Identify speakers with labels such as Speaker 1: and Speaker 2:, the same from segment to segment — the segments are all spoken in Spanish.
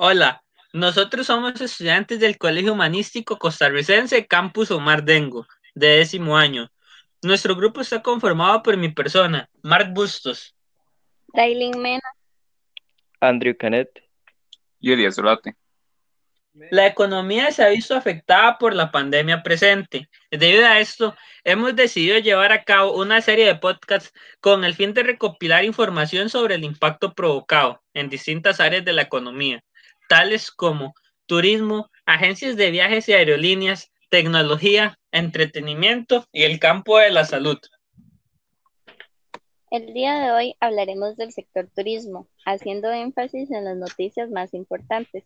Speaker 1: Hola, nosotros somos estudiantes del Colegio Humanístico Costarricense Campus Omar Dengo, de décimo año. Nuestro grupo está conformado por mi persona, Mark Bustos,
Speaker 2: Dailin Mena,
Speaker 3: Andrew Canet,
Speaker 4: y Solate.
Speaker 1: La economía se ha visto afectada por la pandemia presente. Debido a esto, hemos decidido llevar a cabo una serie de podcasts con el fin de recopilar información sobre el impacto provocado en distintas áreas de la economía, tales como turismo, agencias de viajes y aerolíneas, tecnología, entretenimiento y el campo de la salud.
Speaker 2: El día de hoy hablaremos del sector turismo, haciendo énfasis en las noticias más importantes.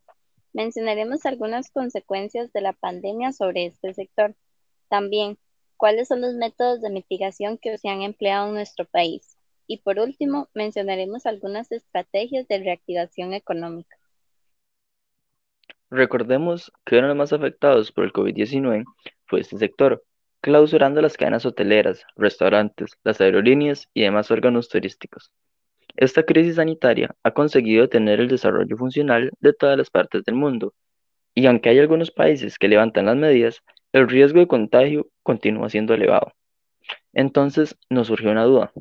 Speaker 2: Mencionaremos algunas consecuencias de la pandemia sobre este sector. También, cuáles son los métodos de mitigación que se han empleado en nuestro país. Y por último, mencionaremos algunas estrategias de reactivación económica.
Speaker 3: Recordemos que uno de los más afectados por el COVID-19 fue este sector, clausurando las cadenas hoteleras, restaurantes, las aerolíneas y demás órganos turísticos. Esta crisis sanitaria ha conseguido tener el desarrollo funcional de todas las partes del mundo, y aunque hay algunos países que levantan las medidas, el riesgo de contagio continúa siendo elevado. Entonces nos surgió una duda.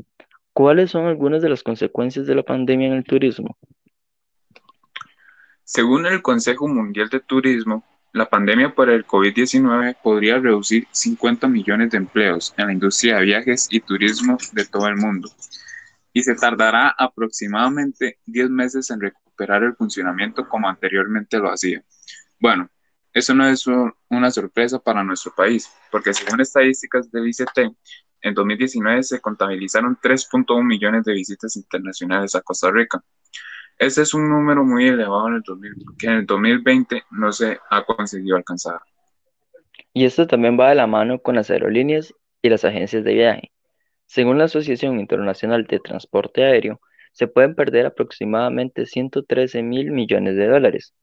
Speaker 3: ¿Cuáles son algunas de las consecuencias de la pandemia en el turismo?
Speaker 4: Según el Consejo Mundial de Turismo, la pandemia por el COVID-19 podría reducir 50 millones de empleos en la industria de viajes y turismo de todo el mundo y se tardará aproximadamente 10 meses en recuperar el funcionamiento como anteriormente lo hacía. Bueno, eso no es una sorpresa para nuestro país, porque según estadísticas del ICT, en 2019 se contabilizaron 3.1 millones de visitas internacionales a Costa Rica. Este es un número muy elevado en el que en el 2020 no se ha conseguido alcanzar.
Speaker 3: Y esto también va de la mano con las aerolíneas y las agencias de viaje, según la Asociación Internacional de Transporte Aéreo, se pueden perder aproximadamente 113 mil millones de dólares.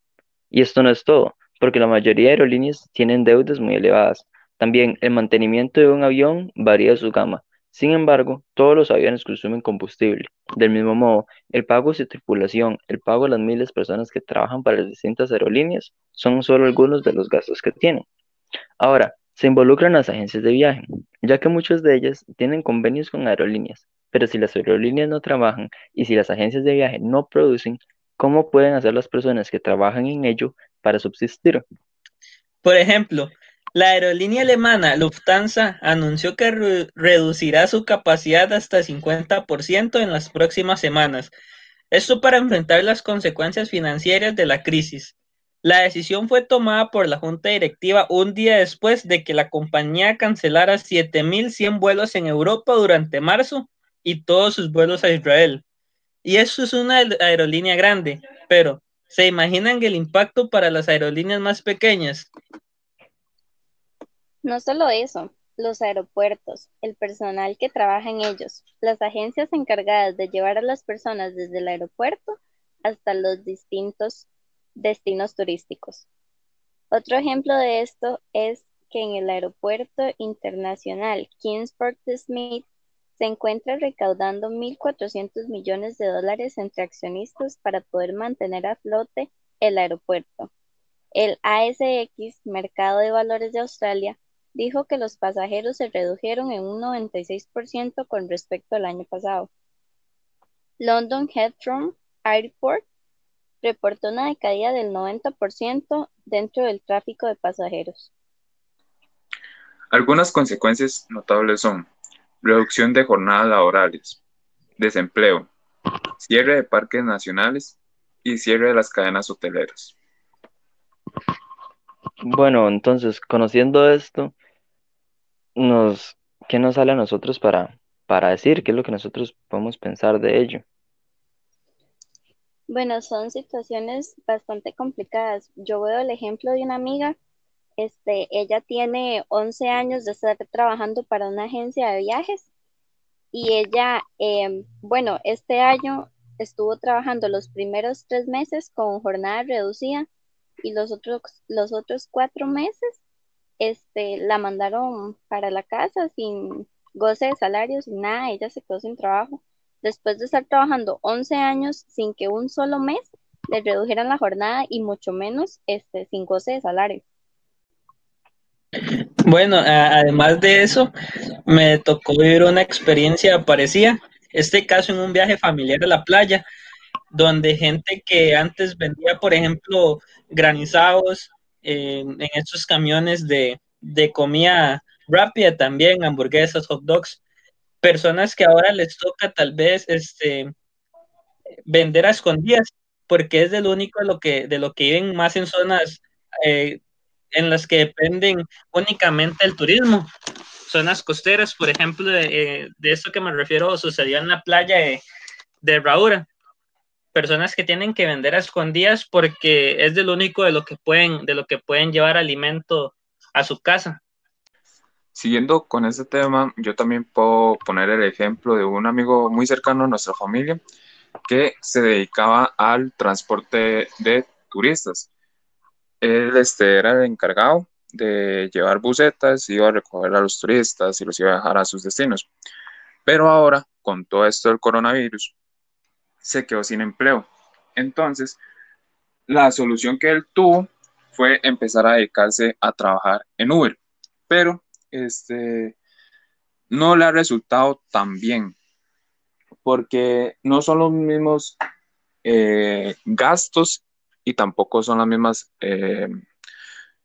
Speaker 3: Y esto no es todo, porque la mayoría de aerolíneas tienen deudas muy elevadas. También el mantenimiento de un avión varía su gama. Sin embargo, todos los aviones consumen combustible. Del mismo modo, el pago de su tripulación, el pago de las miles de personas que trabajan para las distintas aerolíneas son solo algunos de los gastos que tienen. Ahora, se involucran las agencias de viaje, ya que muchas de ellas tienen convenios con aerolíneas, pero si las aerolíneas no trabajan y si las agencias de viaje no producen, ¿cómo pueden hacer las personas que trabajan en ello para subsistir?
Speaker 1: Por ejemplo, la aerolínea alemana Lufthansa anunció que reducirá su capacidad hasta 50% en las próximas semanas. Esto para enfrentar las consecuencias financieras de la crisis. La decisión fue tomada por la junta directiva un día después de que la compañía cancelara 7.100 vuelos en Europa durante marzo y todos sus vuelos a Israel. Y eso es una aerolínea grande, pero ¿se imaginan el impacto para las aerolíneas más pequeñas?
Speaker 2: No solo eso, los aeropuertos, el personal que trabaja en ellos, las agencias encargadas de llevar a las personas desde el aeropuerto hasta los distintos destinos turísticos. Otro ejemplo de esto es que en el aeropuerto internacional Kingsport Smith se encuentra recaudando 1.400 millones de dólares entre accionistas para poder mantener a flote el aeropuerto. El ASX, Mercado de Valores de Australia, dijo que los pasajeros se redujeron en un 96% con respecto al año pasado. London Heathrow Airport reportó una decaída del 90% dentro del tráfico de pasajeros.
Speaker 4: Algunas consecuencias notables son reducción de jornadas laborales, desempleo, cierre de parques nacionales y cierre de las cadenas hoteleras.
Speaker 3: Bueno, entonces, conociendo esto, nos, ¿qué nos sale a nosotros para, para decir? ¿Qué es lo que nosotros podemos pensar de ello?
Speaker 2: Bueno, son situaciones bastante complicadas. Yo veo el ejemplo de una amiga, este, ella tiene 11 años de estar trabajando para una agencia de viajes y ella, em, bueno, este año estuvo trabajando los primeros tres meses con jornada reducida y los otros, los otros cuatro meses este, la mandaron para la casa sin goce de salario, sin nada, ella se quedó sin trabajo después de estar trabajando 11 años sin que un solo mes le redujeran la jornada y mucho menos este, sin goce de salario.
Speaker 1: Bueno, además de eso, me tocó vivir una experiencia parecida, este caso en un viaje familiar a la playa, donde gente que antes vendía, por ejemplo, granizados en estos camiones de, de comida rápida también, hamburguesas, hot dogs, personas que ahora les toca tal vez este, vender a escondidas, porque es de lo único de lo que, de lo que viven más en zonas eh, en las que dependen únicamente del turismo. Zonas costeras, por ejemplo, de, eh, de esto que me refiero sucedió en la playa de, de. Personas que tienen que vender a escondidas porque es de lo único de lo que pueden, de lo que pueden llevar alimento a su casa.
Speaker 4: Siguiendo con este tema, yo también puedo poner el ejemplo de un amigo muy cercano a nuestra familia que se dedicaba al transporte de turistas. Él este, era el encargado de llevar bucetas, iba a recoger a los turistas y los iba a dejar a sus destinos. Pero ahora, con todo esto del coronavirus, se quedó sin empleo. Entonces, la solución que él tuvo fue empezar a dedicarse a trabajar en Uber. Pero este, no le ha resultado tan bien, porque no son los mismos eh, gastos y tampoco son las mismas, eh,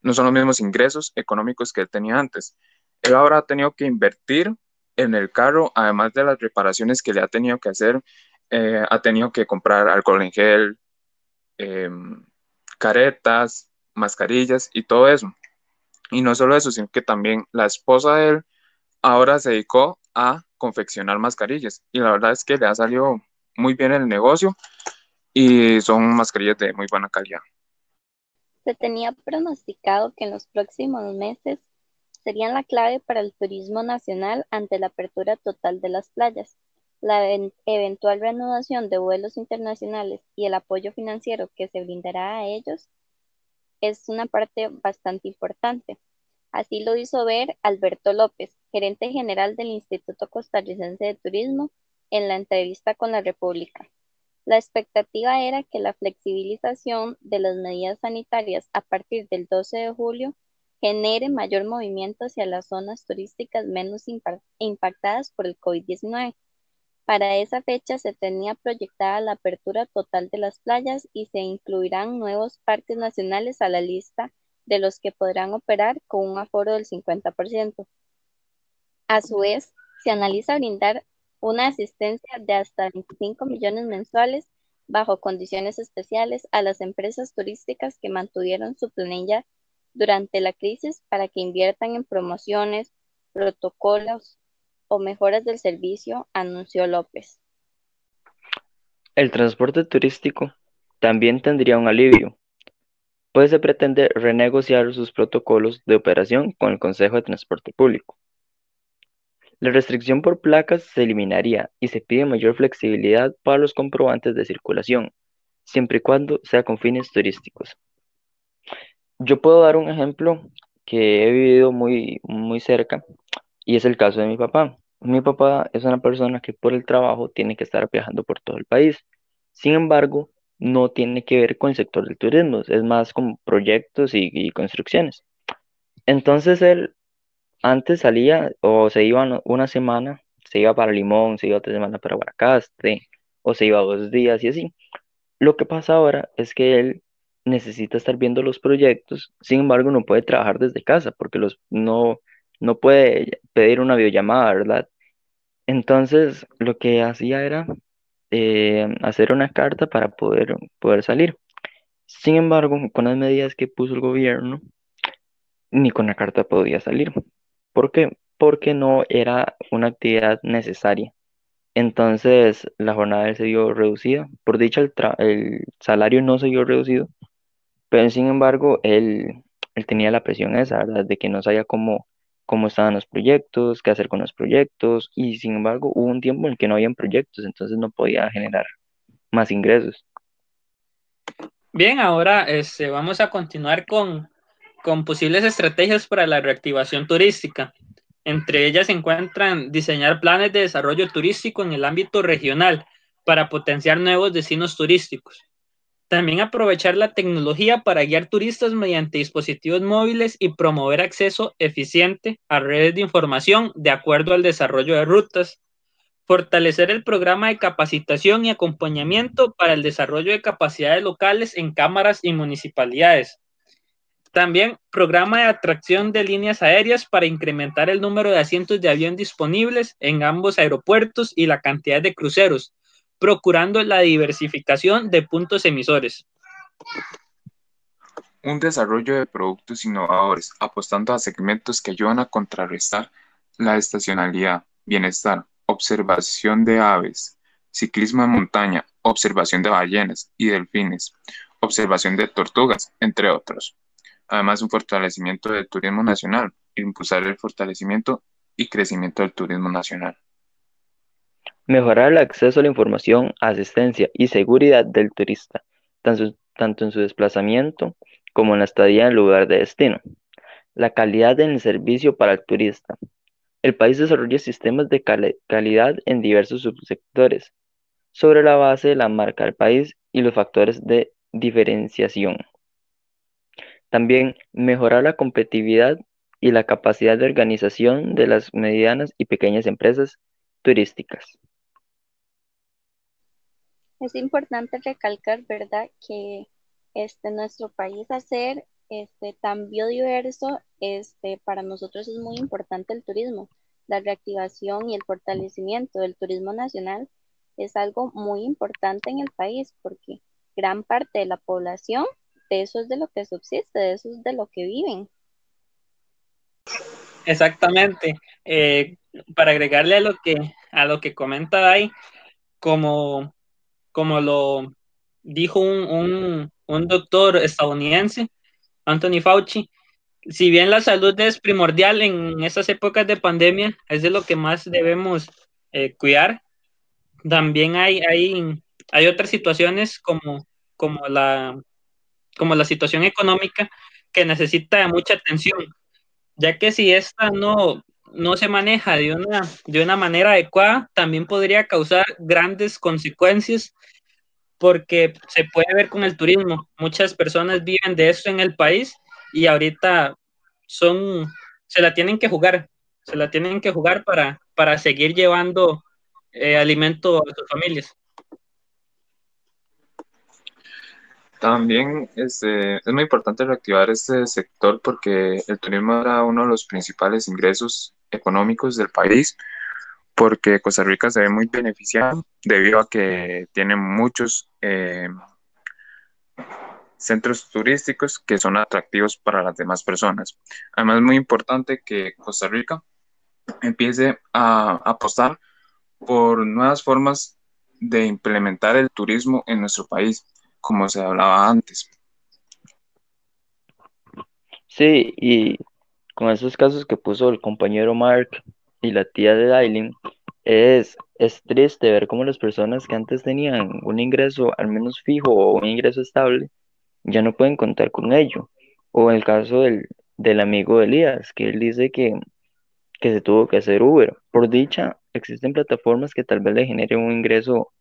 Speaker 4: no son los mismos ingresos económicos que él tenía antes. Él ahora ha tenido que invertir en el carro, además de las reparaciones que le ha tenido que hacer, eh, ha tenido que comprar alcohol en gel, em, caretas, mascarillas y todo eso. Y no solo eso, sino que también la esposa de él ahora se dedicó a confeccionar mascarillas. Y la verdad es que le ha salido muy bien el negocio y son mascarillas de muy buena calidad.
Speaker 2: Se tenía pronosticado que en los próximos meses serían la clave para el turismo nacional ante la apertura total de las playas. La eventual reanudación de vuelos internacionales y el apoyo financiero que se brindará a ellos es una parte bastante importante. Así lo hizo ver Alberto López, gerente general del Instituto Costarricense de Turismo, en la entrevista con la República. La expectativa era que la flexibilización de las medidas sanitarias a partir del 12 de julio genere mayor movimiento hacia las zonas turísticas menos impactadas por el COVID-19 para esa fecha se tenía proyectada la apertura total de las playas y se incluirán nuevos parques nacionales a la lista de los que podrán operar con un aforo del 50%. A su vez, se analiza brindar una asistencia de hasta 25 millones mensuales bajo condiciones especiales a las empresas turísticas que mantuvieron su planilla durante la crisis para que inviertan en promociones, protocolos, o mejoras del servicio, anunció López.
Speaker 3: El transporte turístico también tendría un alivio, pues se pretende renegociar sus protocolos de operación con el Consejo de Transporte Público. La restricción por placas se eliminaría y se pide mayor flexibilidad para los comprobantes de circulación, siempre y cuando sea con fines turísticos. Yo puedo dar un ejemplo que he vivido muy, muy cerca y es el caso de mi papá. Mi papá es una persona que por el trabajo tiene que estar viajando por todo el país. Sin embargo, no tiene que ver con el sector del turismo, es más como proyectos y, construcciones. Entonces él antes salía o se iba una semana, se iba para Limón, se iba otra semana para Guanacaste, o se iba dos días y así. Lo que pasa ahora es que él necesita estar viendo los proyectos, sin embargo no puede trabajar desde casa porque no, no puede pedir una videollamada, ¿verdad? Entonces, lo que hacía era eh, hacer una carta para poder, poder salir. Sin embargo, con las medidas que puso el gobierno, ni con la carta podía salir. ¿Por qué? Porque no era una actividad necesaria. Entonces, la jornada se vio reducida. Por dicha, el, el salario no se vio reducido, pero sin embargo, él, él tenía la presión esa, ¿verdad? De que no sabía cómo cómo estaban los proyectos, qué hacer con los proyectos, y sin embargo hubo un tiempo en el que no habían proyectos, entonces no podía generar más ingresos.
Speaker 1: Bien, ahora este, vamos a continuar con, con posibles estrategias para la reactivación turística. Entre ellas se encuentran diseñar planes de desarrollo turístico en el ámbito regional para potenciar nuevos destinos turísticos. También aprovechar la tecnología para guiar turistas mediante dispositivos móviles y promover acceso eficiente a redes de información de acuerdo al desarrollo de rutas. Fortalecer el programa de capacitación y acompañamiento para el desarrollo de capacidades locales en cámaras y municipalidades. También programa de atracción de líneas aéreas para incrementar el número de asientos de avión disponibles en ambos aeropuertos y la cantidad de cruceros, procurando la diversificación de puntos emisores.
Speaker 4: Un desarrollo de productos innovadores, apostando a segmentos que ayudan a contrarrestar la estacionalidad, bienestar, observación de aves, ciclismo de montaña, observación de ballenas y delfines, observación de tortugas, entre otros. Además, un fortalecimiento del turismo nacional, impulsar el fortalecimiento y crecimiento del turismo nacional.
Speaker 3: Mejorar el acceso a la información, asistencia y seguridad del turista, tanto, en su desplazamiento como en la estadía en el lugar de destino. La calidad en el servicio para el turista. El país desarrolla sistemas de calidad en diversos subsectores, sobre la base de la marca del país y los factores de diferenciación. También mejorar la competitividad y la capacidad de organización de las medianas y pequeñas empresas turísticas.
Speaker 2: Es importante recalcar, ¿verdad?, que este, nuestro país hacer este, tan biodiverso, este, para nosotros es muy importante el turismo. La reactivación y el fortalecimiento del turismo nacional es algo muy importante en el país porque gran parte de la población de eso es de lo que subsiste, de eso es de lo que viven.
Speaker 1: Exactamente. Eh, para agregarle a lo que a lo que comenta Dai, como como lo dijo un, doctor estadounidense, Anthony Fauci, si bien la salud es primordial en estas épocas de pandemia, es de lo que más debemos eh, cuidar, también hay, hay, hay otras situaciones como, como, la, como la situación económica que necesita mucha atención, ya que si esta no, no se maneja de una, de una manera adecuada, también podría causar grandes consecuencias porque se puede ver con el turismo. Muchas personas viven de eso en el país y ahorita son, se la tienen que jugar, se la tienen que jugar para, para seguir llevando eh, alimento a sus familias.
Speaker 4: También este, es muy importante reactivar este sector porque el turismo era uno de los principales ingresos económicos del país, porque Costa Rica se ve muy beneficiado debido a que tiene muchos eh, centros turísticos que son atractivos para las demás personas. Además, es muy importante que Costa Rica empiece a apostar por nuevas formas de implementar el turismo en nuestro país, como se hablaba antes.
Speaker 3: Sí, y con esos casos que puso el compañero Mark y la tía de Dailin, es, es triste ver cómo las personas que antes tenían un ingreso al menos fijo o un ingreso estable, ya no pueden contar con ello. O el caso del, del amigo de Elías, que él dice que, que se tuvo que hacer Uber. Por dicha, existen plataformas que tal vez le generen un ingreso,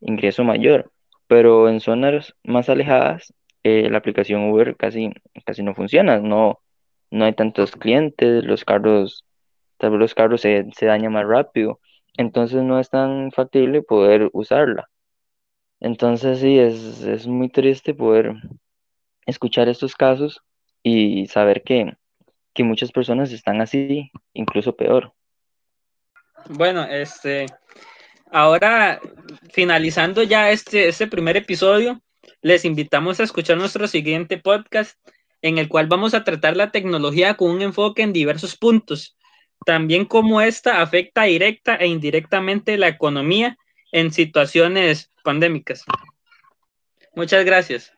Speaker 3: ingreso mayor, pero en zonas más alejadas, eh, la aplicación Uber casi, casi no funciona, no, no hay tantos clientes, los carros, tal vez los carros se, se dañan más rápido, entonces no es tan factible poder usarla. Entonces sí, es, es muy triste poder escuchar estos casos y saber que, que muchas personas están así, incluso peor.
Speaker 1: Bueno, este, ahora finalizando ya este, este primer episodio, les invitamos a escuchar nuestro siguiente podcast en el cual vamos a tratar la tecnología con un enfoque en diversos puntos, también cómo esta afecta directa e indirectamente la economía en situaciones pandémicas. Muchas gracias.